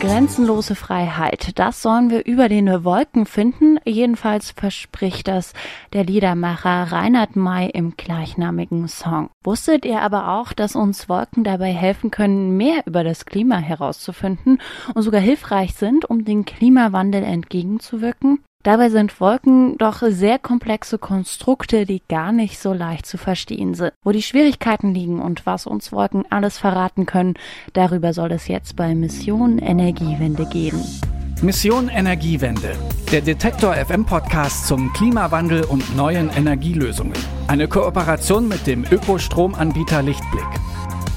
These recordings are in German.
Grenzenlose Freiheit, das sollen wir über den Wolken finden. Jedenfalls verspricht das der Liedermacher Reinhard May im gleichnamigen Song. Wusstet ihr aber auch, dass uns Wolken dabei helfen können, mehr über das Klima herauszufinden und sogar hilfreich sind, um den Klimawandel entgegenzuwirken? Dabei sind Wolken doch sehr komplexe Konstrukte, die gar nicht so leicht zu verstehen sind. Wo die Schwierigkeiten liegen und was uns Wolken alles verraten können, darüber soll es jetzt bei Mission Energiewende gehen. Mission Energiewende, der Detektor FM Podcast zum Klimawandel und neuen Energielösungen. Eine Kooperation mit dem Ökostromanbieter Lichtblick.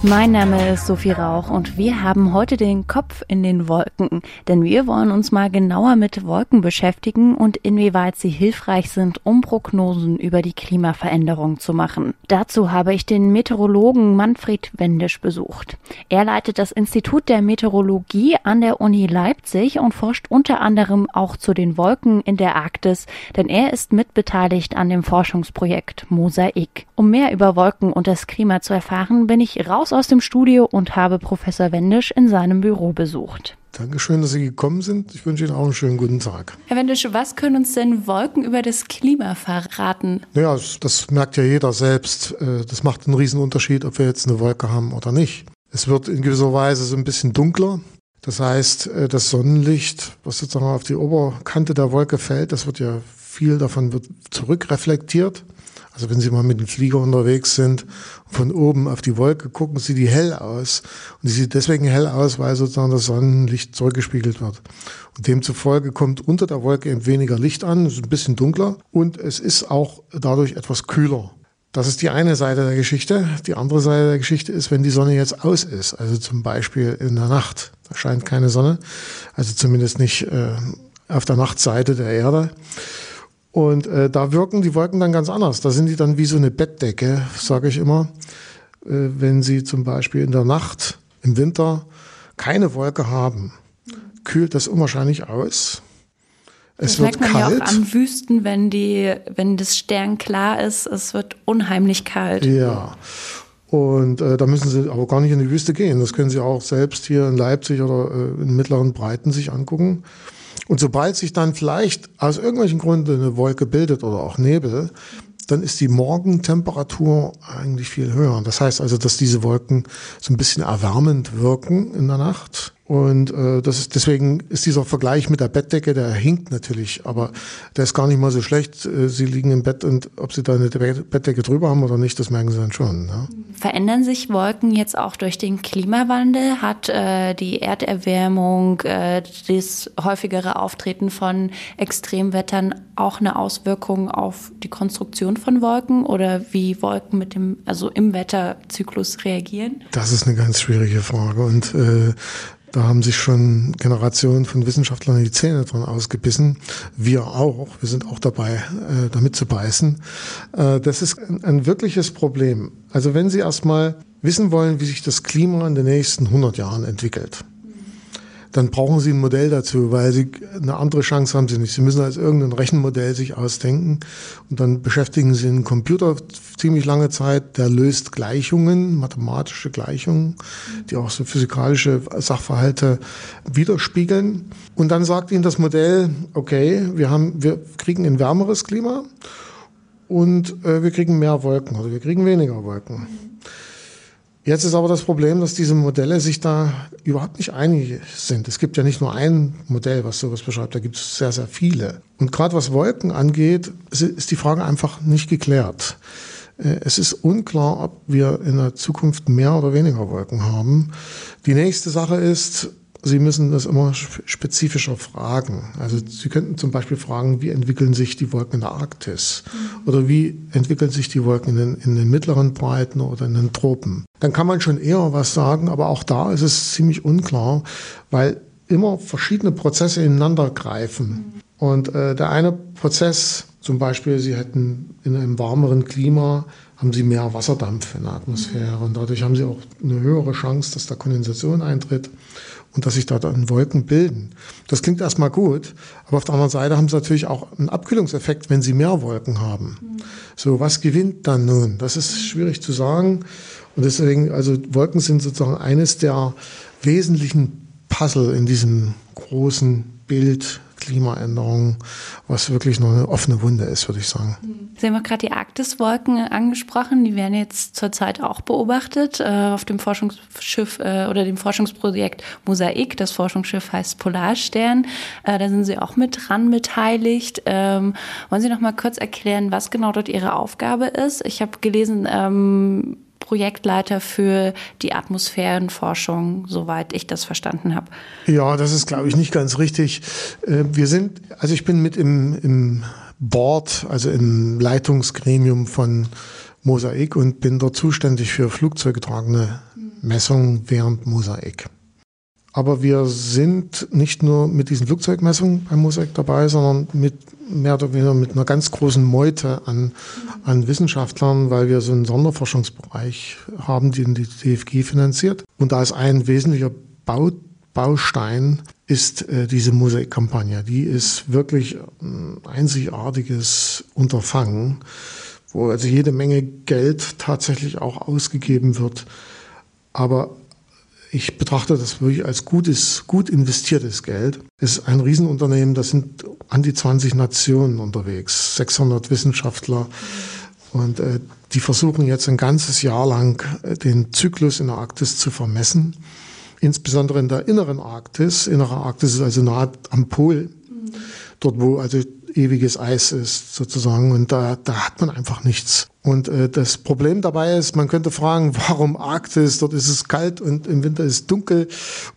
Mein Name ist Sophie Rauch und wir haben heute den Kopf in den Wolken, denn wir wollen uns mal genauer mit Wolken beschäftigen und inwieweit sie hilfreich sind, um Prognosen über die Klimaveränderung zu machen. Dazu habe ich den Meteorologen Manfred Wendisch besucht. Er leitet das Institut der Meteorologie an der Uni Leipzig und forscht unter anderem auch zu den Wolken in der Arktis, denn er ist mitbeteiligt an dem Forschungsprojekt Mosaik. Um mehr über Wolken und das Klima zu erfahren, bin ich raus aus dem Studio und habe Professor Wendisch in seinem Büro besucht. Dankeschön, dass Sie gekommen sind. Ich wünsche Ihnen auch einen schönen guten Tag. Herr Wendisch, was können uns denn Wolken über das Klima verraten? Naja, das merkt ja jeder selbst. Äh, das macht einen riesen Unterschied, ob wir jetzt eine Wolke haben oder nicht. Es wird in gewisser Weise so ein bisschen dunkler. Das heißt, äh, das Sonnenlicht, was sozusagen auf die Oberkante der Wolke fällt, das wird ja viel davon wird zurückreflektiert. Also wenn Sie mal mit dem Flieger unterwegs sind, von oben auf die Wolke gucken, sieht die hell aus. Und die sieht deswegen hell aus, weil sozusagen das Sonnenlicht zurückgespiegelt wird. Und demzufolge kommt unter der Wolke eben weniger Licht an, ist ein bisschen dunkler und es ist auch dadurch etwas kühler. Das ist die eine Seite der Geschichte. Die andere Seite der Geschichte ist, wenn die Sonne jetzt aus ist, also zum Beispiel in der Nacht, da scheint keine Sonne, also zumindest nicht äh, auf der Nachtseite der Erde und äh, da wirken die Wolken dann ganz anders. Da sind die dann wie so eine Bettdecke, sage ich immer. Äh, wenn sie zum Beispiel in der Nacht im Winter keine Wolke haben, kühlt das unwahrscheinlich aus. Es das wird merkt man kalt. ja auch an Wüsten, wenn die, wenn das Stern klar ist, es wird unheimlich kalt. Ja. Und äh, da müssen Sie aber gar nicht in die Wüste gehen. Das können Sie auch selbst hier in Leipzig oder äh, in mittleren Breiten sich angucken. Und sobald sich dann vielleicht aus irgendwelchen Gründen eine Wolke bildet oder auch Nebel, dann ist die Morgentemperatur eigentlich viel höher. Das heißt also, dass diese Wolken so ein bisschen erwärmend wirken in der Nacht. Und äh, das ist, deswegen ist dieser Vergleich mit der Bettdecke, der hinkt natürlich, aber der ist gar nicht mal so schlecht. Äh, sie liegen im Bett und ob Sie da eine Bettdecke drüber haben oder nicht, das merken Sie dann schon. Ne? Verändern sich Wolken jetzt auch durch den Klimawandel? Hat äh, die Erderwärmung, äh, das häufigere Auftreten von Extremwettern auch eine Auswirkung auf die Konstruktion von Wolken oder wie Wolken mit dem, also im Wetterzyklus reagieren? Das ist eine ganz schwierige Frage und äh, da haben sich schon Generationen von Wissenschaftlern die Zähne dran ausgebissen. Wir auch. Wir sind auch dabei, äh, damit zu beißen. Äh, das ist ein, ein wirkliches Problem. Also wenn Sie erstmal wissen wollen, wie sich das Klima in den nächsten 100 Jahren entwickelt, dann brauchen Sie ein Modell dazu, weil Sie eine andere Chance haben Sie nicht. Sie müssen als irgendein Rechenmodell sich ausdenken und dann beschäftigen Sie einen Computer ziemlich lange Zeit, der löst Gleichungen, mathematische Gleichungen, die auch so physikalische Sachverhalte widerspiegeln. Und dann sagt Ihnen das Modell, okay, wir haben, wir kriegen ein wärmeres Klima und äh, wir kriegen mehr Wolken oder wir kriegen weniger Wolken. Jetzt ist aber das Problem, dass diese Modelle sich da überhaupt nicht einig sind. Es gibt ja nicht nur ein Modell, was sowas beschreibt, da gibt es sehr, sehr viele. Und gerade was Wolken angeht, ist die Frage einfach nicht geklärt. Äh, es ist unklar, ob wir in der Zukunft mehr oder weniger Wolken haben. Die nächste Sache ist, Sie müssen das immer spezifischer fragen. Also Sie könnten zum Beispiel fragen, wie entwickeln sich die Wolken in der Arktis? Mhm. Oder wie entwickeln sich die Wolken in den, in den mittleren Breiten oder in den Tropen? Dann kann man schon eher was sagen, aber auch da ist es ziemlich unklar, weil immer verschiedene Prozesse ineinander greifen. Und äh, der eine Prozess, zum Beispiel, Sie hätten in einem warmeren Klima, haben Sie mehr Wasserdampf in der Atmosphäre und dadurch haben Sie auch eine höhere Chance, dass da Kondensation eintritt und dass sich da dann Wolken bilden. Das klingt erstmal gut, aber auf der anderen Seite haben Sie natürlich auch einen Abkühlungseffekt, wenn Sie mehr Wolken haben. Mhm. So, was gewinnt dann nun? Das ist schwierig zu sagen und deswegen, also Wolken sind sozusagen eines der wesentlichen Puzzle in diesem großen Bild Klimaänderung, was wirklich noch eine offene Wunde ist, würde ich sagen. Sie haben auch gerade die Arktiswolken angesprochen. Die werden jetzt zurzeit auch beobachtet äh, auf dem Forschungsschiff äh, oder dem Forschungsprojekt Mosaik. Das Forschungsschiff heißt Polarstern. Äh, da sind Sie auch mit dran beteiligt. Ähm, wollen Sie noch mal kurz erklären, was genau dort Ihre Aufgabe ist? Ich habe gelesen, ähm, Projektleiter für die Atmosphärenforschung, soweit ich das verstanden habe. Ja, das ist, glaube ich, nicht ganz richtig. Äh, wir sind, also ich bin mit im, im Board, also im Leitungsgremium von Mosaik und bin dort zuständig für flugzeugtragende Messungen während Mosaik. Aber wir sind nicht nur mit diesen Flugzeugmessungen beim Mosaik dabei, sondern mit mehr oder weniger mit einer ganz großen Meute an, an Wissenschaftlern, weil wir so einen Sonderforschungsbereich haben, den die DFG finanziert. Und da ist ein wesentlicher Bau, Baustein ist äh, diese Mosaikkampagne. Die ist wirklich ein einzigartiges Unterfangen, wo also jede Menge Geld tatsächlich auch ausgegeben wird. Aber ich betrachte das wirklich als gutes, gut investiertes Geld. Es ist ein Riesenunternehmen, da sind an die 20 Nationen unterwegs, 600 Wissenschaftler. Und äh, die versuchen jetzt ein ganzes Jahr lang äh, den Zyklus in der Arktis zu vermessen. Insbesondere in der inneren Arktis. Innere Arktis ist also nahe am Pol. Mhm. Dort, wo also ewiges Eis ist sozusagen und da, da hat man einfach nichts. Und äh, das Problem dabei ist, man könnte fragen, warum Arktis? Dort ist es kalt und im Winter ist es dunkel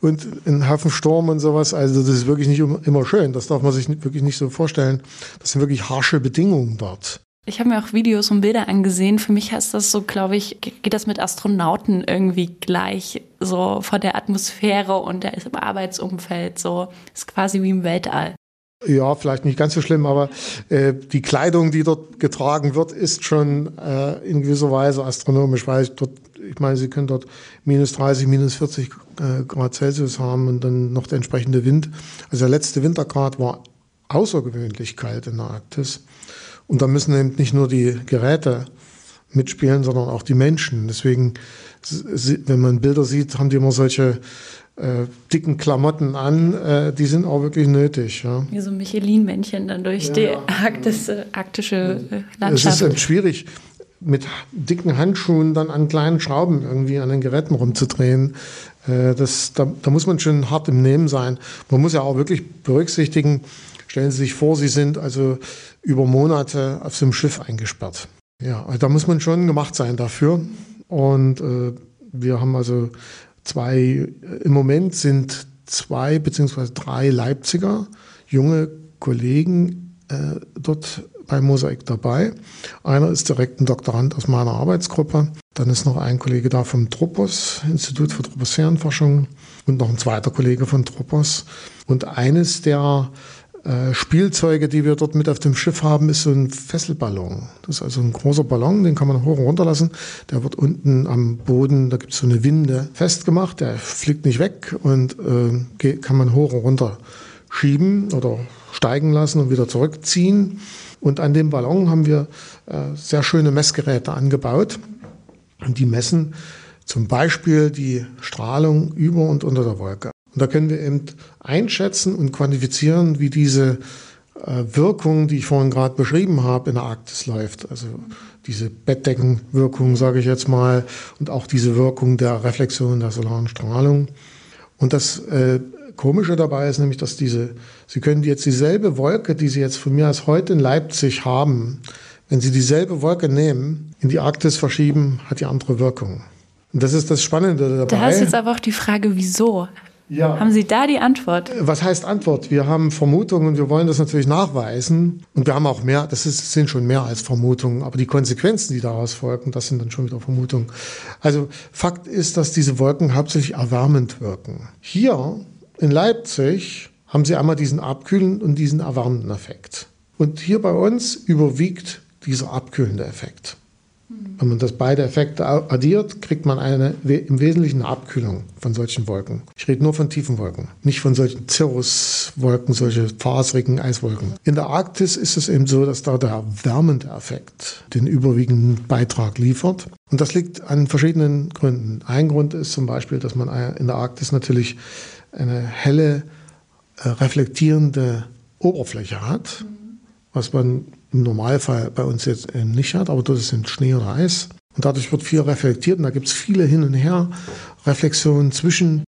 und ein Haufen Sturm und sowas. Also das ist wirklich nicht immer schön. Das darf man sich wirklich nicht so vorstellen. Das sind wirklich harsche Bedingungen dort. Ich habe mir auch Videos und Bilder angesehen. Für mich heißt das so, glaube ich, geht das mit Astronauten irgendwie gleich, so von der Atmosphäre und der Arbeitsumfeld so. Ist quasi wie im Weltall. Ja, vielleicht nicht ganz so schlimm, aber äh, die Kleidung, die dort getragen wird, ist schon äh, in gewisser Weise astronomisch, weil ich dort, ich meine, Sie können dort minus 30, minus 40 äh, Grad Celsius haben und dann noch der entsprechende Wind. Also der letzte Wintergrad war außergewöhnlich kalt in der Arktis. Und da müssen eben nicht nur die Geräte mitspielen, sondern auch die Menschen. Deswegen, wenn man Bilder sieht, haben die immer solche äh, dicken Klamotten an, äh, die sind auch wirklich nötig. Ja. Wie so Michelin-Männchen dann durch ja, die ja. Arktis, äh, arktische Landschaft. Es ist halt schwierig, mit dicken Handschuhen dann an kleinen Schrauben irgendwie an den Geräten rumzudrehen. Äh, das, da, da muss man schon hart im Nehmen sein. Man muss ja auch wirklich berücksichtigen, stellen Sie sich vor, Sie sind also über Monate auf so einem Schiff eingesperrt. Ja, also da muss man schon gemacht sein dafür. Und äh, wir haben also zwei, im Moment sind zwei beziehungsweise drei Leipziger junge Kollegen äh, dort bei Mosaik dabei. Einer ist direkt ein Doktorand aus meiner Arbeitsgruppe. Dann ist noch ein Kollege da vom Tropos, Institut für Troposphärenforschung, und noch ein zweiter Kollege von Tropos. Und eines der äh, Spielzeuge, die wir dort mit auf dem Schiff haben, ist so ein Fesselballon. Das ist also ein großer Ballon, den kann man hoch und runter lassen. Der wird unten am Boden, da gibt es so eine Winde festgemacht, der fliegt nicht weg und äh, kann man hoch und runter schieben oder steigen lassen und wieder zurückziehen. Und an dem Ballon haben wir äh, sehr schöne Messgeräte angebaut. Und die messen zum Beispiel die Strahlung über und unter der Wolke. Und da können wir eben einschätzen und quantifizieren, wie diese äh, Wirkung, die ich vorhin gerade beschrieben habe, in der Arktis läuft. Also diese Bettdeckenwirkung, sage ich jetzt mal, und auch diese Wirkung der Reflexion der solaren Strahlung. Und das äh, Komische dabei ist nämlich, dass diese, Sie können jetzt dieselbe Wolke, die Sie jetzt von mir aus heute in Leipzig haben, wenn Sie dieselbe Wolke nehmen, in die Arktis verschieben, hat die andere Wirkung. Und das ist das Spannende dabei. Da ist jetzt aber auch die Frage, wieso? Ja. Haben Sie da die Antwort? Was heißt Antwort? Wir haben Vermutungen und wir wollen das natürlich nachweisen. Und wir haben auch mehr, das ist, sind schon mehr als Vermutungen, aber die Konsequenzen, die daraus folgen, das sind dann schon wieder Vermutungen. Also Fakt ist, dass diese Wolken hauptsächlich erwärmend wirken. Hier in Leipzig haben Sie einmal diesen abkühlenden und diesen erwärmenden Effekt. Und hier bei uns überwiegt dieser abkühlende Effekt. Wenn man das beide Effekte addiert, kriegt man eine im Wesentlichen eine Abkühlung von solchen Wolken. Ich rede nur von tiefen Wolken, nicht von solchen Cirruswolken, solche faserigen Eiswolken. In der Arktis ist es eben so, dass da der wärmende Effekt den überwiegenden Beitrag liefert. Und das liegt an verschiedenen Gründen. Ein Grund ist zum Beispiel, dass man in der Arktis natürlich eine helle, äh, reflektierende Oberfläche hat, was man im Normalfall bei uns jetzt nicht hat, aber ist es Schnee oder Eis. Und dadurch wird viel reflektiert und da gibt es viele Hin- und Her-Reflexionen zwischen.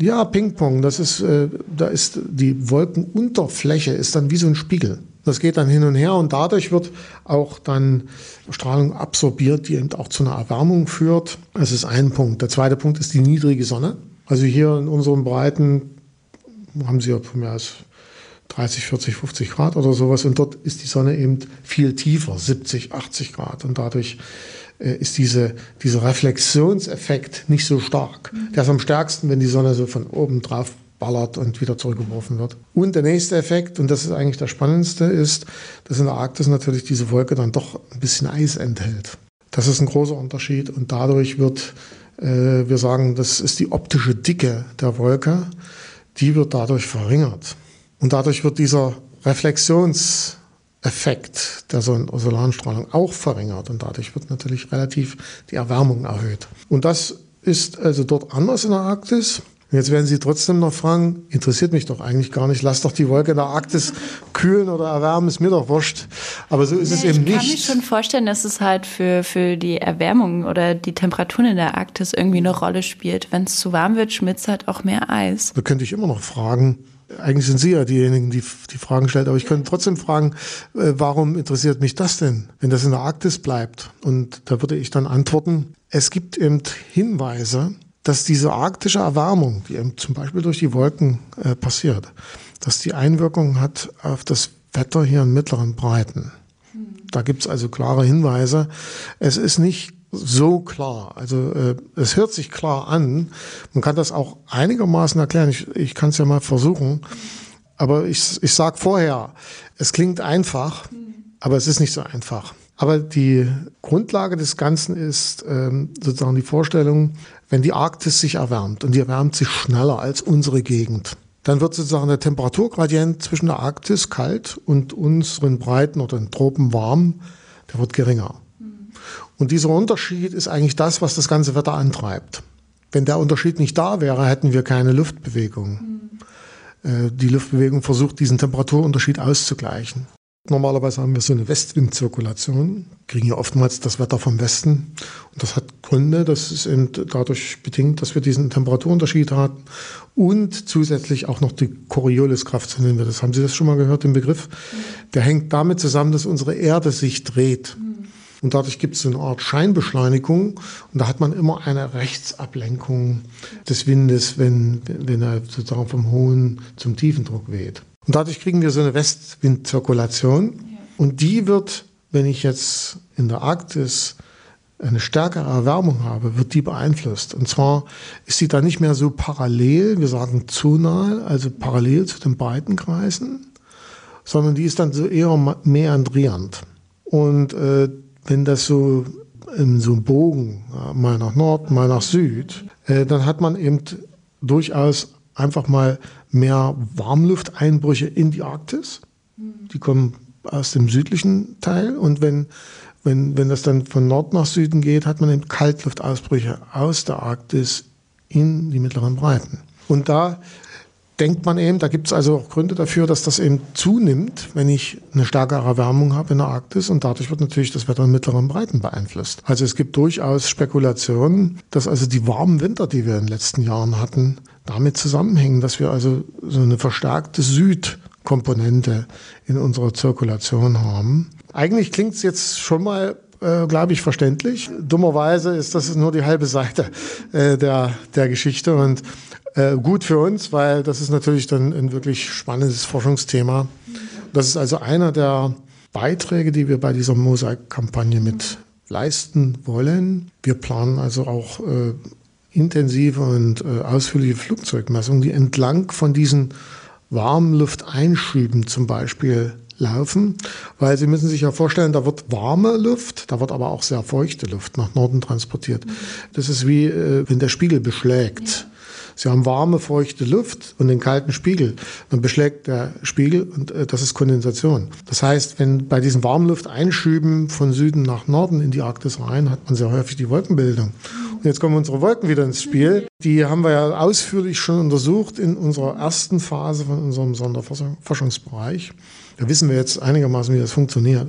Ja, Ping-Pong, das ist, äh, da ist die Wolkenunterfläche ist dann wie so ein Spiegel. Das geht dann hin und her und dadurch wird auch dann Strahlung absorbiert, die eben auch zu einer Erwärmung führt. Das ist ein Punkt. Der zweite Punkt ist die niedrige Sonne. Also hier in unseren Breiten haben Sie ja mir aus 30, 40, 50 Grad oder sowas. Und dort ist die Sonne eben viel tiefer, 70, 80 Grad. Und dadurch äh, ist diese, dieser Reflexionseffekt nicht so stark. Mhm. Der ist am stärksten, wenn die Sonne so von oben drauf ballert und wieder zurückgeworfen wird. Und der nächste Effekt, und das ist eigentlich der spannendste, ist, dass in der Arktis natürlich diese Wolke dann doch ein bisschen Eis enthält. Das ist ein großer Unterschied und dadurch wird, äh, wir sagen, das ist die optische Dicke der Wolke, die wird dadurch verringert. Und dadurch wird dieser Reflexionseffekt der Solarstrahlung auch verringert und dadurch wird natürlich relativ die Erwärmung erhöht. Und das ist also dort anders in der Arktis. Jetzt werden Sie trotzdem noch fragen, interessiert mich doch eigentlich gar nicht, lass doch die Wolke in der Arktis kühlen oder erwärmen, ist mir doch wurscht. Aber so ist nee, es eben nicht. Ich kann mir schon vorstellen, dass es halt für, für die Erwärmung oder die Temperaturen in der Arktis irgendwie eine Rolle spielt. Wenn es zu warm wird, schmilzt halt auch mehr Eis. Da könnte ich immer noch fragen, eigentlich sind Sie ja diejenigen, die die Fragen stellt, aber ich könnte trotzdem fragen, äh, warum interessiert mich das denn, wenn das in der Arktis bleibt? Und da würde ich dann antworten, es gibt eben Hinweise, dass diese arktische Erwärmung, die eben zum Beispiel durch die Wolken äh, passiert, dass die Einwirkung hat auf das Wetter hier in mittleren Breiten. Da gibt es also klare Hinweise. Es ist nicht so klar. Also äh, es hört sich klar an. Man kann das auch einigermaßen erklären. Ich, ich kann es ja mal versuchen. Aber ich, ich sage vorher, es klingt einfach, aber es ist nicht so einfach. Aber die Grundlage des Ganzen ist ähm, sozusagen die Vorstellung, wenn die Arktis sich erwärmt und die erwärmt sich schneller als unsere Gegend, dann wird sozusagen der Temperaturgradient zwischen der Arktis kalt und unseren Breiten oder den Tropen warm, der wird geringer. Und dieser Unterschied ist eigentlich das, was das ganze Wetter antreibt. Wenn der Unterschied nicht da wäre, hätten wir keine Luftbewegung. Mhm. Die Luftbewegung versucht, diesen Temperaturunterschied auszugleichen. Normalerweise haben wir so eine Westwindzirkulation, kriegen ja oftmals das Wetter vom Westen. Und das hat Gründe, das ist eben dadurch bedingt, dass wir diesen Temperaturunterschied hatten. Und zusätzlich auch noch die Corioliskraft, so nennen wir das. Haben Sie das schon mal gehört, den Begriff? Mhm. Der hängt damit zusammen, dass unsere Erde sich dreht. Mhm. Und dadurch gibt es eine Art Scheinbeschleunigung. Und da hat man immer eine Rechtsablenkung des Windes, wenn, wenn er sozusagen vom hohen zum tiefen Druck weht. Und dadurch kriegen wir so eine Westwindzirkulation. Und die wird, wenn ich jetzt in der Arktis eine stärkere Erwärmung habe, wird die beeinflusst. Und zwar ist sie da nicht mehr so parallel, wir sagen zonal, also parallel zu den Breitenkreisen, sondern die ist dann so eher meandrierend. Und äh, wenn das so in so einem Bogen, mal nach Nord, mal nach Süd, äh, dann hat man eben durchaus einfach mal mehr Warmlufteinbrüche in die Arktis. Die kommen aus dem südlichen Teil und wenn, wenn, wenn das dann von Nord nach Süden geht, hat man eben Kaltluftausbrüche aus der Arktis in die mittleren Breiten. Und da denkt man eben, da gibt es also auch Gründe dafür, dass das eben zunimmt, wenn ich eine stärkere Erwärmung habe in der Arktis und dadurch wird natürlich das Wetter in mittleren Breiten beeinflusst. Also es gibt durchaus Spekulationen, dass also die warmen Winter, die wir in den letzten Jahren hatten, damit zusammenhängen, dass wir also so eine verstärkte Südkomponente in unserer Zirkulation haben. Eigentlich klingt es jetzt schon mal äh, glaube ich, verständlich. Dummerweise ist das nur die halbe Seite äh, der, der Geschichte. Und äh, gut für uns, weil das ist natürlich dann ein wirklich spannendes Forschungsthema. Das ist also einer der Beiträge, die wir bei dieser Mosaik-Kampagne mit leisten wollen. Wir planen also auch äh, intensive und äh, ausführliche Flugzeugmessungen, die entlang von diesen Warmlufteinschüben zum Beispiel laufen, weil Sie müssen sich ja vorstellen, da wird warme Luft, da wird aber auch sehr feuchte Luft nach Norden transportiert. Das ist wie, äh, wenn der Spiegel beschlägt. Sie haben warme, feuchte Luft und den kalten Spiegel. Dann beschlägt der Spiegel und äh, das ist Kondensation. Das heißt, wenn bei diesen Warmlufteinschüben von Süden nach Norden in die Arktis rein, hat man sehr häufig die Wolkenbildung. Und jetzt kommen unsere Wolken wieder ins Spiel. Die haben wir ja ausführlich schon untersucht in unserer ersten Phase von unserem Sonderforschungsbereich. Da wissen wir jetzt einigermaßen, wie das funktioniert.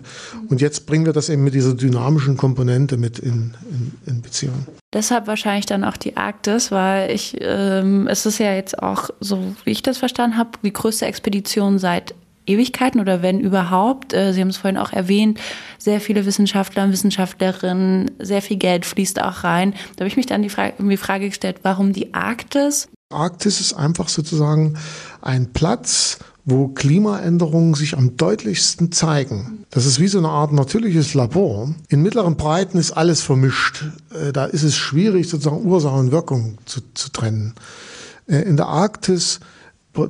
Und jetzt bringen wir das eben mit dieser dynamischen Komponente mit in, in, in Beziehung. Deshalb wahrscheinlich dann auch die Arktis, weil ich, ähm, es ist ja jetzt auch, so wie ich das verstanden habe, die größte Expedition seit Ewigkeiten oder wenn überhaupt. Äh, Sie haben es vorhin auch erwähnt, sehr viele Wissenschaftler und Wissenschaftlerinnen, sehr viel Geld fließt auch rein. Da habe ich mich dann die Frage, die Frage gestellt, warum die Arktis? Arktis ist einfach sozusagen ein Platz, wo Klimaänderungen sich am deutlichsten zeigen. Das ist wie so eine Art natürliches Labor. In mittleren Breiten ist alles vermischt. Äh, da ist es schwierig, sozusagen Ursache und Wirkung zu, zu trennen. Äh, in der Arktis,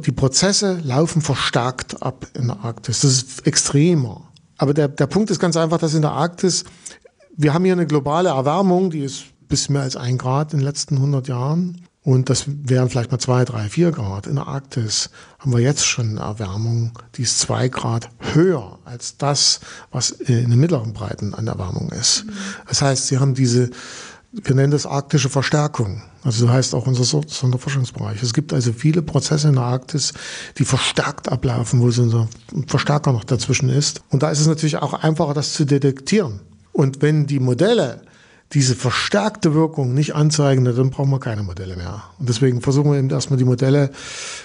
die Prozesse laufen verstärkt ab in der Arktis. Das ist extremer. Aber der, der Punkt ist ganz einfach, dass in der Arktis, wir haben hier eine globale Erwärmung, die ist bis mehr als ein Grad in den letzten 100 Jahren. Und das wären vielleicht mal zwei, drei, vier Grad. In der Arktis haben wir jetzt schon eine Erwärmung, die ist zwei Grad höher als das, was in den mittleren Breiten an Erwärmung ist. Das heißt, sie haben diese, wir nennen das arktische Verstärkung. Also so heißt auch unser Sonderforschungsbereich. Es gibt also viele Prozesse in der Arktis, die verstärkt ablaufen, wo so ein Verstärker noch dazwischen ist. Und da ist es natürlich auch einfacher, das zu detektieren. Und wenn die Modelle diese verstärkte Wirkung nicht anzeigen, dann brauchen wir keine Modelle mehr. Und deswegen versuchen wir eben erstmal die Modelle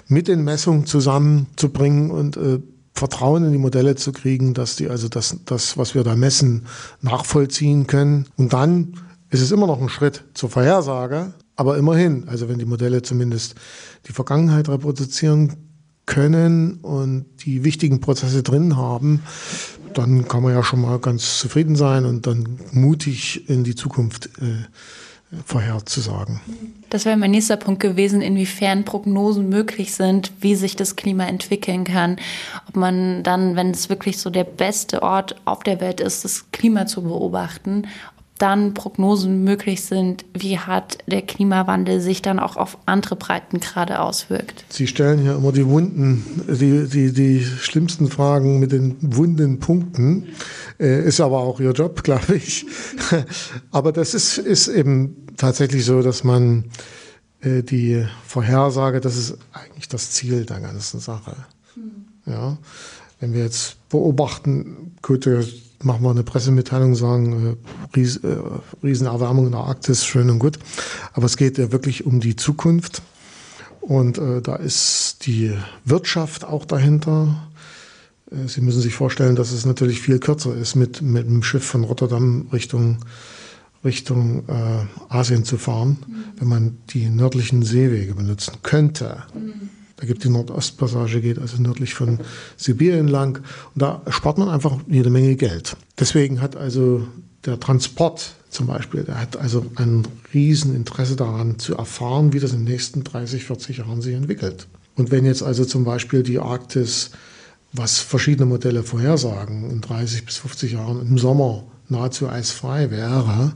mit den Messungen zusammenzubringen und äh, Vertrauen in die Modelle zu kriegen, dass die also das, das, was wir da messen, nachvollziehen können. Und dann ist es immer noch ein Schritt zur Vorhersage, aber immerhin, also wenn die Modelle zumindest die Vergangenheit reproduzieren können und die wichtigen Prozesse drin haben, dann kann man ja schon mal ganz zufrieden sein und dann mutig in die Zukunft äh, vorherzusagen. Das wäre mein nächster Punkt gewesen, inwiefern Prognosen möglich sind, wie sich das Klima entwickeln kann. Ob man dann, wenn es wirklich so der beste Ort auf der Welt ist, das Klima zu beobachten, dann Prognosen möglich sind, wie hart der Klimawandel sich dann auch auf andere Breitengrade auswirkt. Sie stellen hier immer die wunden, die, die, die schlimmsten Fragen mit den wunden Punkten. Äh, ist aber auch Ihr Job, glaube ich. aber das ist, ist eben tatsächlich so, dass man äh, die Vorhersage, das ist eigentlich das Ziel der ganzen Sache. Hm. Ja. Wenn wir jetzt beobachten, gut, machen wir eine Pressemitteilung, sagen, äh, Ries, äh, Riesenerwärmung in der Arktis, schön und gut. Aber es geht ja wirklich um die Zukunft. Und äh, da ist die Wirtschaft auch dahinter. Äh, Sie müssen sich vorstellen, dass es natürlich viel kürzer ist, mit, mit dem Schiff von Rotterdam Richtung, Richtung äh, Asien zu fahren, mhm. wenn man die nördlichen Seewege benutzen könnte. Mhm. Da gibt die Nordostpassage, geht also nördlich von Sibirien lang. Und da spart man einfach jede Menge Geld. Deswegen hat also der Transport zum Beispiel, der hat also ein Rieseninteresse daran zu erfahren, wie das in den nächsten 30, 40 Jahren sich entwickelt. Und wenn jetzt also zum Beispiel die Arktis, was verschiedene Modelle vorhersagen, in 30 bis 50 Jahren im Sommer nahezu eisfrei wäre,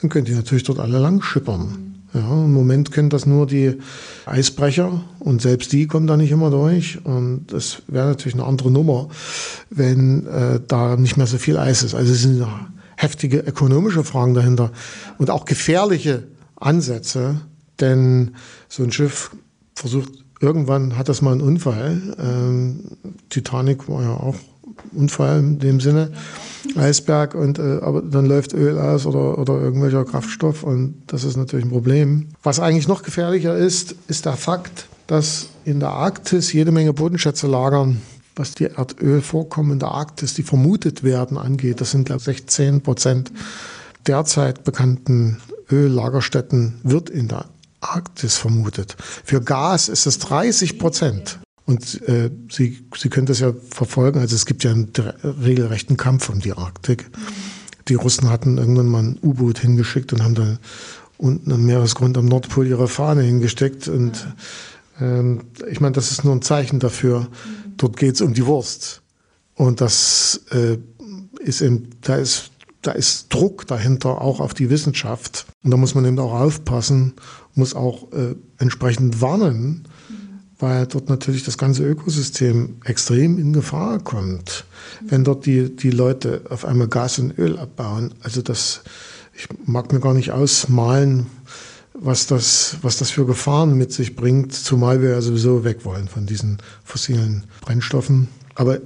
dann könnt ihr natürlich dort alle lang schippern. Ja, Im Moment können das nur die Eisbrecher und selbst die kommen da nicht immer durch. Und das wäre natürlich eine andere Nummer, wenn äh, da nicht mehr so viel Eis ist. Also es sind heftige ökonomische Fragen dahinter und auch gefährliche Ansätze, denn so ein Schiff versucht, irgendwann hat das mal einen Unfall. Ähm, Titanic war ja auch Unfall in dem Sinne. Eisberg und äh, aber dann läuft Öl aus oder, oder irgendwelcher Kraftstoff und das ist natürlich ein Problem. Was eigentlich noch gefährlicher ist, ist der Fakt, dass in der Arktis jede Menge Bodenschätze lagern, was die Erdölvorkommen in der Arktis, die vermutet werden, angeht. Das sind glaube ich 16 Prozent derzeit bekannten Öllagerstätten wird in der Arktis vermutet. Für Gas ist es 30 Prozent. Und äh, Sie, Sie können das ja verfolgen. Also es gibt ja einen regelrechten Kampf um die Arktik. Die Russen hatten irgendwann mal ein U-Boot hingeschickt und haben da unten am Meeresgrund am Nordpol ihre Fahne hingesteckt. Und Ähm, ich meine, das ist nur ein Zeichen dafür. Dort geht es um die Wurst. Und das äh, ist eben, da ist, da ist Druck dahinter, auch auf die Wissenschaft. Und da muss man eben auch aufpassen, muss auch äh, entsprechend warnen, weil dort natürlich das ganze Ökosystem extrem in Gefahr kommt, wenn dort die, die Leute auf einmal Gas und Öl abbauen. Also das, ich mag mir gar nicht ausmalen, was das, was das für Gefahren mit sich bringt, zumal wir ja sowieso weg wollen von diesen fossilen Brennstoffen. Aber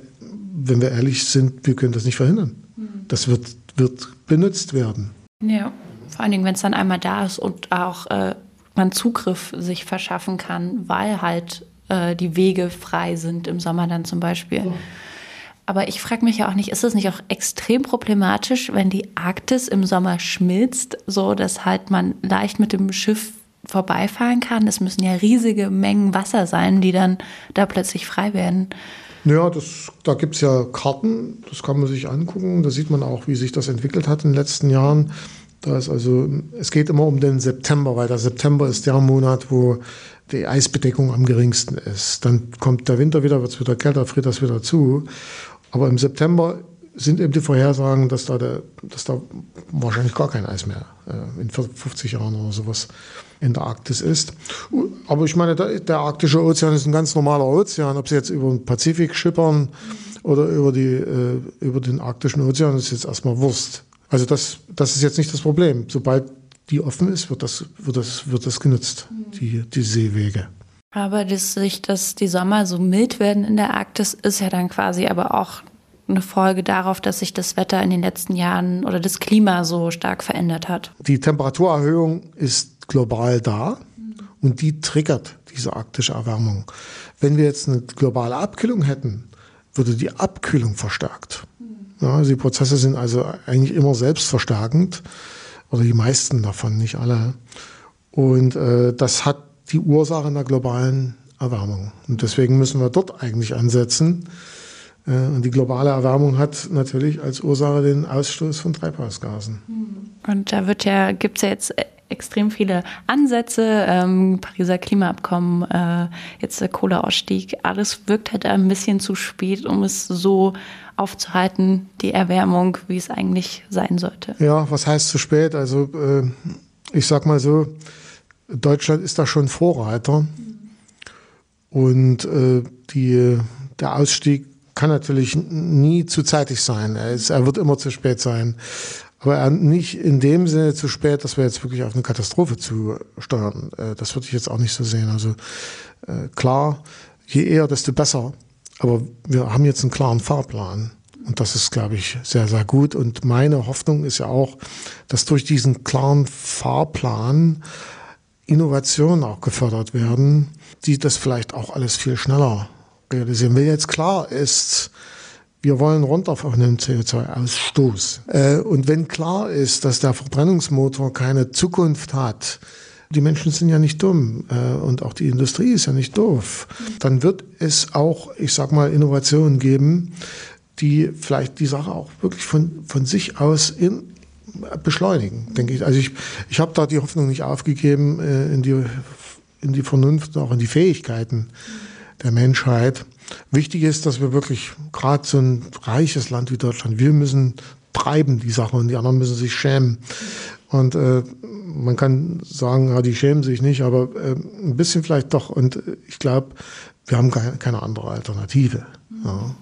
wenn wir ehrlich sind, wir können das nicht verhindern. Das wird, wird benutzt werden. Ja, vor allen Dingen, wenn es dann einmal da ist und auch äh, man Zugriff sich verschaffen kann, weil halt äh, die Wege frei sind im Sommer dann zum Beispiel. Ja. Aber ich frage mich ja auch nicht, ist es nicht auch extrem problematisch, wenn die Arktis im Sommer schmilzt, so dass halt man leicht mit dem Schiff vorbeifahren kann? Es müssen ja riesige Mengen Wasser sein, die dann da plötzlich frei werden. Ja, das, da gibt es ja Karten, das kann man sich angucken. Da sieht man auch, wie sich das entwickelt hat in den letzten Jahren. Da ist also, es geht immer um den September, weil der September ist der Monat, wo die Eisbedeckung am geringsten ist. Dann kommt der Winter wieder, wird es wieder kälter, friert das wieder zu. Aber im September sind eben die Vorhersagen, dass da, der, dass da wahrscheinlich gar kein Eis mehr äh, in 50 Jahren oder sowas in der Arktis ist. Aber ich meine, der, der arktische Ozean ist ein ganz normaler Ozean. Ob sie jetzt über den Pazifik schippern oder über, die, äh, über den arktischen Ozean, ist jetzt erstmal Wurst. Also das, das ist jetzt nicht das Problem. Sobald die offen ist, wird das, wird das, wird das genutzt, die, die Seewege. Aber dass sich, dass die Sommer so mild werden in der Arktis, ist ja dann quasi aber auch eine Folge darauf, dass sich das Wetter in den letzten Jahren oder das Klima so stark verändert hat. Die Temperaturerhöhung ist global da und die triggert diese arktische Erwärmung. Wenn wir jetzt eine globale Abkühlung hätten, würde die Abkühlung verstärkt. Ja, die Prozesse sind also eigentlich immer selbstverstärkend oder die meisten davon, nicht alle. Und äh, das hat die Ursache einer globalen Erwärmung. Und deswegen müssen wir dort eigentlich ansetzen. Äh, und die globale Erwärmung hat natürlich als Ursache den Ausstoß von Treibhausgasen. Und da ja, gibt es ja jetzt extrem viele Ansätze, ähm, Pariser Klimaabkommen, äh, jetzt der Kohleausstieg, alles wirkt halt ein bisschen zu spät, um es so aufzuhalten, die Erwärmung, wie es eigentlich sein sollte. Ja, was heißt zu spät? Also äh, ich sag mal so, Deutschland ist da schon Vorreiter. Und äh, die, der Ausstieg kann natürlich nie zu zeitig sein. Er, ist, er wird immer zu spät sein. Aber nicht in dem Sinne zu spät, dass wir jetzt wirklich auf eine Katastrophe zusteuern. Äh, das würde ich jetzt auch nicht so sehen. Also äh, klar, je eher, desto besser. Aber wir haben jetzt einen klaren Fahrplan. Und das ist, glaube ich, sehr, sehr gut. Und meine Hoffnung ist ja auch, dass durch diesen klaren Fahrplan Innovationen auch gefördert werden, die das vielleicht auch alles viel schneller realisieren. Wenn jetzt klar ist, wir wollen runter von dem CO2-Ausstoß. Äh, und wenn klar ist, dass der Verbrennungsmotor keine Zukunft hat, die Menschen sind ja nicht dumm äh, und auch die Industrie ist ja nicht doof, dann wird es auch, ich sag mal, Innovationen geben, die vielleicht die Sache auch wirklich von, von sich aus in, beschleunigen, denke ich. Also ich, ich habe da die Hoffnung nicht aufgegeben äh, in, die, in die Vernunft, auch in die Fähigkeiten der Menschheit. Wichtig ist, dass wir wirklich gerade so ein reiches Land wie Deutschland, wir müssen treiben die Sache und die anderen müssen sich schämen. Und äh, man kann sagen, ja, die schämen sich nicht, aber äh, ein bisschen vielleicht doch. Und ich glaube, wir haben keine andere Alternative. Ja.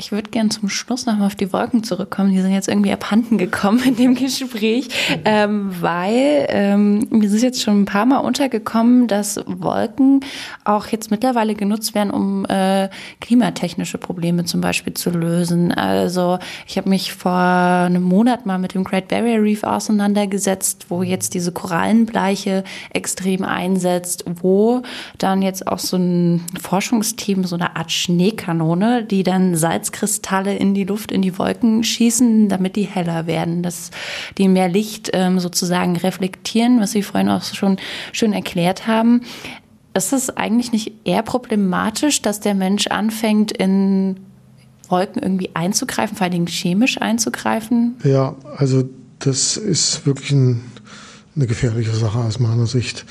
Ich würde gerne zum Schluss nochmal auf die Wolken zurückkommen. Die sind jetzt irgendwie abhanden gekommen in dem Gespräch, ähm, weil ähm, mir ist jetzt schon ein paar Mal untergekommen, dass Wolken auch jetzt mittlerweile genutzt werden, um äh, klimatechnische Probleme zum Beispiel zu lösen. Also ich habe mich vor einem Monat mal mit dem Great Barrier Reef auseinandergesetzt, wo jetzt diese Korallenbleiche extrem einsetzt, wo dann jetzt auch so ein Forschungsteam, so eine Art Schneekanone, die dann Salz Salzkristalle in die Luft, in die Wolken schießen, damit die heller werden, dass die mehr Licht ähm, sozusagen reflektieren, was Sie vorhin auch schon schön erklärt haben. Ist es eigentlich nicht eher problematisch, dass der Mensch anfängt, in Wolken irgendwie einzugreifen, vor allen Dingen chemisch einzugreifen? Ja, also das ist wirklich ein, eine gefährliche Sache aus meiner Sicht.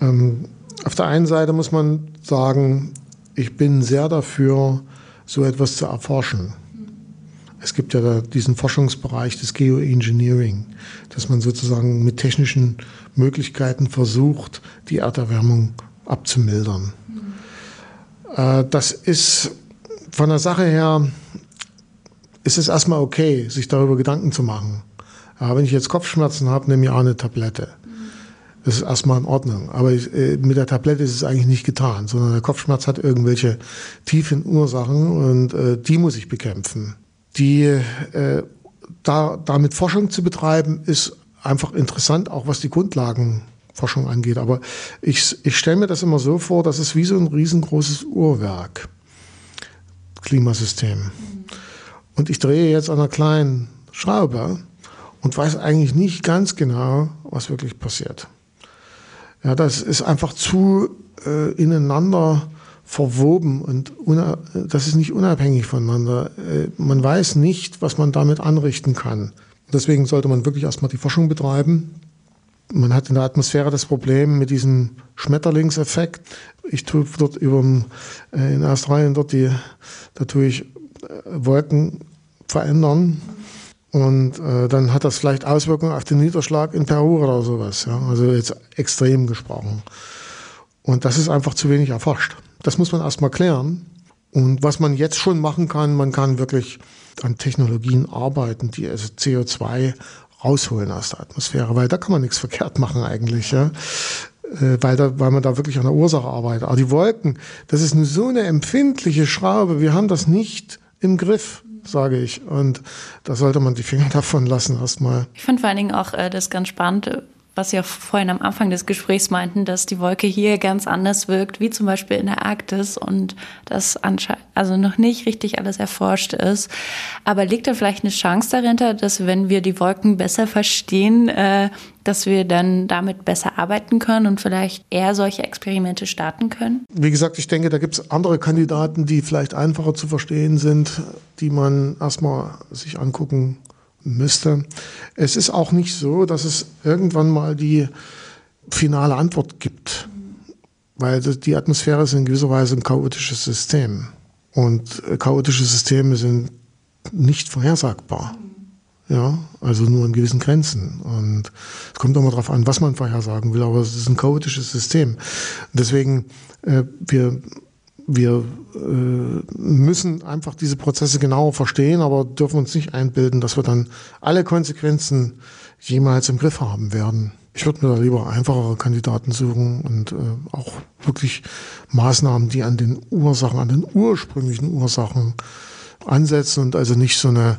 Ähm, auf der einen Seite muss man sagen, ich bin sehr dafür, so etwas zu erforschen. Es gibt ja diesen Forschungsbereich des Geoengineering, dass man sozusagen mit technischen Möglichkeiten versucht, die Erderwärmung abzumildern. Mhm. Das ist von der Sache her, ist es erstmal okay, sich darüber Gedanken zu machen. Ja, wenn ich jetzt Kopfschmerzen habe, nehme ich auch eine Tablette. Das ist erstmal in Ordnung. Aber ich, äh, mit der Tablette ist es eigentlich nicht getan, sondern der Kopfschmerz hat irgendwelche tiefen Ursachen und äh, die muss ich bekämpfen die äh, da, damit Forschung zu betreiben, ist einfach interessant, auch was die Grundlagenforschung angeht. Aber ich, ich stelle mir das immer so vor, dass es wie so ein riesengroßes Uhrwerk, Klimasystem. Und ich drehe jetzt an einer kleinen Schraube und weiß eigentlich nicht ganz genau, was wirklich passiert. Ja, das ist einfach zu äh, ineinander verwoben und das ist nicht unabhängig voneinander. Äh, man weiß nicht, was man damit anrichten kann. Deswegen sollte man wirklich erstmal die Forschung betreiben. Man hat in der Atmosphäre das Problem mit diesem Schmetterlingseffekt. Ich tue dort über äh, in Australien dort die, da tue ich äh, Wolken verändern. Und äh, dann hat das vielleicht Auswirkungen auf den Niederschlag in Peru oder sowas. Ja? Also jetzt extrem gesprochen. Und das ist einfach zu wenig erforscht. Das muss man erstmal klären. Und was man jetzt schon machen kann, man kann wirklich an Technologien arbeiten, die also CO2 rausholen aus der Atmosphäre, weil da kann man nichts verkehrt machen eigentlich, ja. Äh, weil, da, weil man da wirklich an der Ursache arbeitet. Aber die Wolken, das ist so eine empfindliche Schraube, wir haben das nicht im Griff sage ich. Und da sollte man die Finger davon lassen erstmal. Ich finde vor allen Dingen auch äh, das ganz spannend, was Sie auch vorhin am Anfang des Gesprächs meinten, dass die Wolke hier ganz anders wirkt, wie zum Beispiel in der Arktis und das anscheinend also noch nicht richtig alles erforscht ist. Aber liegt da vielleicht eine Chance dahinter, dass wenn wir die Wolken besser verstehen, äh, dass wir dann damit besser arbeiten können und vielleicht eher solche Experimente starten können? Wie gesagt, ich denke, da gibt es andere Kandidaten, die vielleicht einfacher zu verstehen sind, die man erstmal sich angucken müsste. Es ist auch nicht so, dass es irgendwann mal die finale Antwort gibt, weil die Atmosphäre ist in gewisser Weise ein chaotisches System. Und äh, chaotische Systeme sind nicht vorhersagbar. Ja, also nur in gewissen Grenzen. Und es kommt mal darauf an, was man vorhersagen will, aber es ist ein chaotisches System. deswegen, äh, wir wir äh, müssen einfach diese Prozesse genauer verstehen, aber dürfen uns nicht einbilden, dass wir dann alle Konsequenzen jemals im Griff haben werden. Ich würde mir da lieber einfachere Kandidaten suchen und äh, auch wirklich Maßnahmen, die an den Ursachen, an den ursprünglichen Ursachen ansetzen und also nicht so eine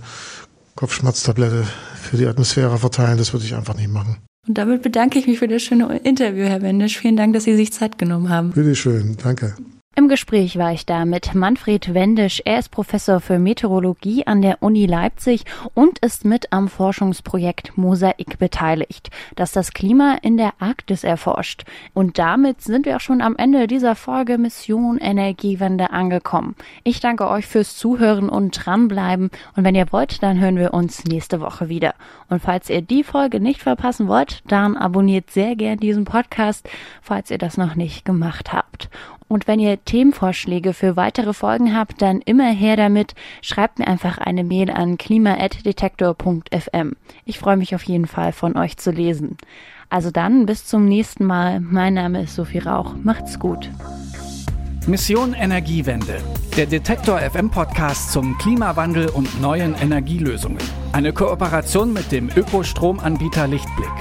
Kopfschmerztablette für die Atmosphäre verteilen. Das würde ich einfach nicht machen. Und damit bedanke ich mich für das schöne Interview, Herr Wendisch. Vielen Dank, dass Sie sich Zeit genommen haben. Bitte schön, danke. Im Gespräch war ich da mit Manfred Wendisch. Er ist Professor für Meteorologie an der Uni Leipzig und ist mit am Forschungsprojekt Mosaik beteiligt, das das Klima in der Arktis erforscht. Und damit sind wir auch schon am Ende dieser Folge Mission Energiewende angekommen. Ich danke euch fürs Zuhören und dranbleiben. Und wenn ihr wollt, dann hören wir uns nächste Woche wieder. Und falls ihr die Folge nicht verpassen wollt, dann abonniert sehr gern diesen Podcast, falls ihr das noch nicht gemacht habt. Und wenn ihr Themenvorschläge für weitere Folgen habt, dann immer her damit. Schreibt mir einfach eine Mail an klima.detektor.fm. Ich freue mich auf jeden Fall von euch zu lesen. Also dann bis zum nächsten Mal. Mein Name ist Sophie Rauch. Macht's gut. Mission Energiewende. Der Detektor FM Podcast zum Klimawandel und neuen Energielösungen. Eine Kooperation mit dem Ökostromanbieter Lichtblick.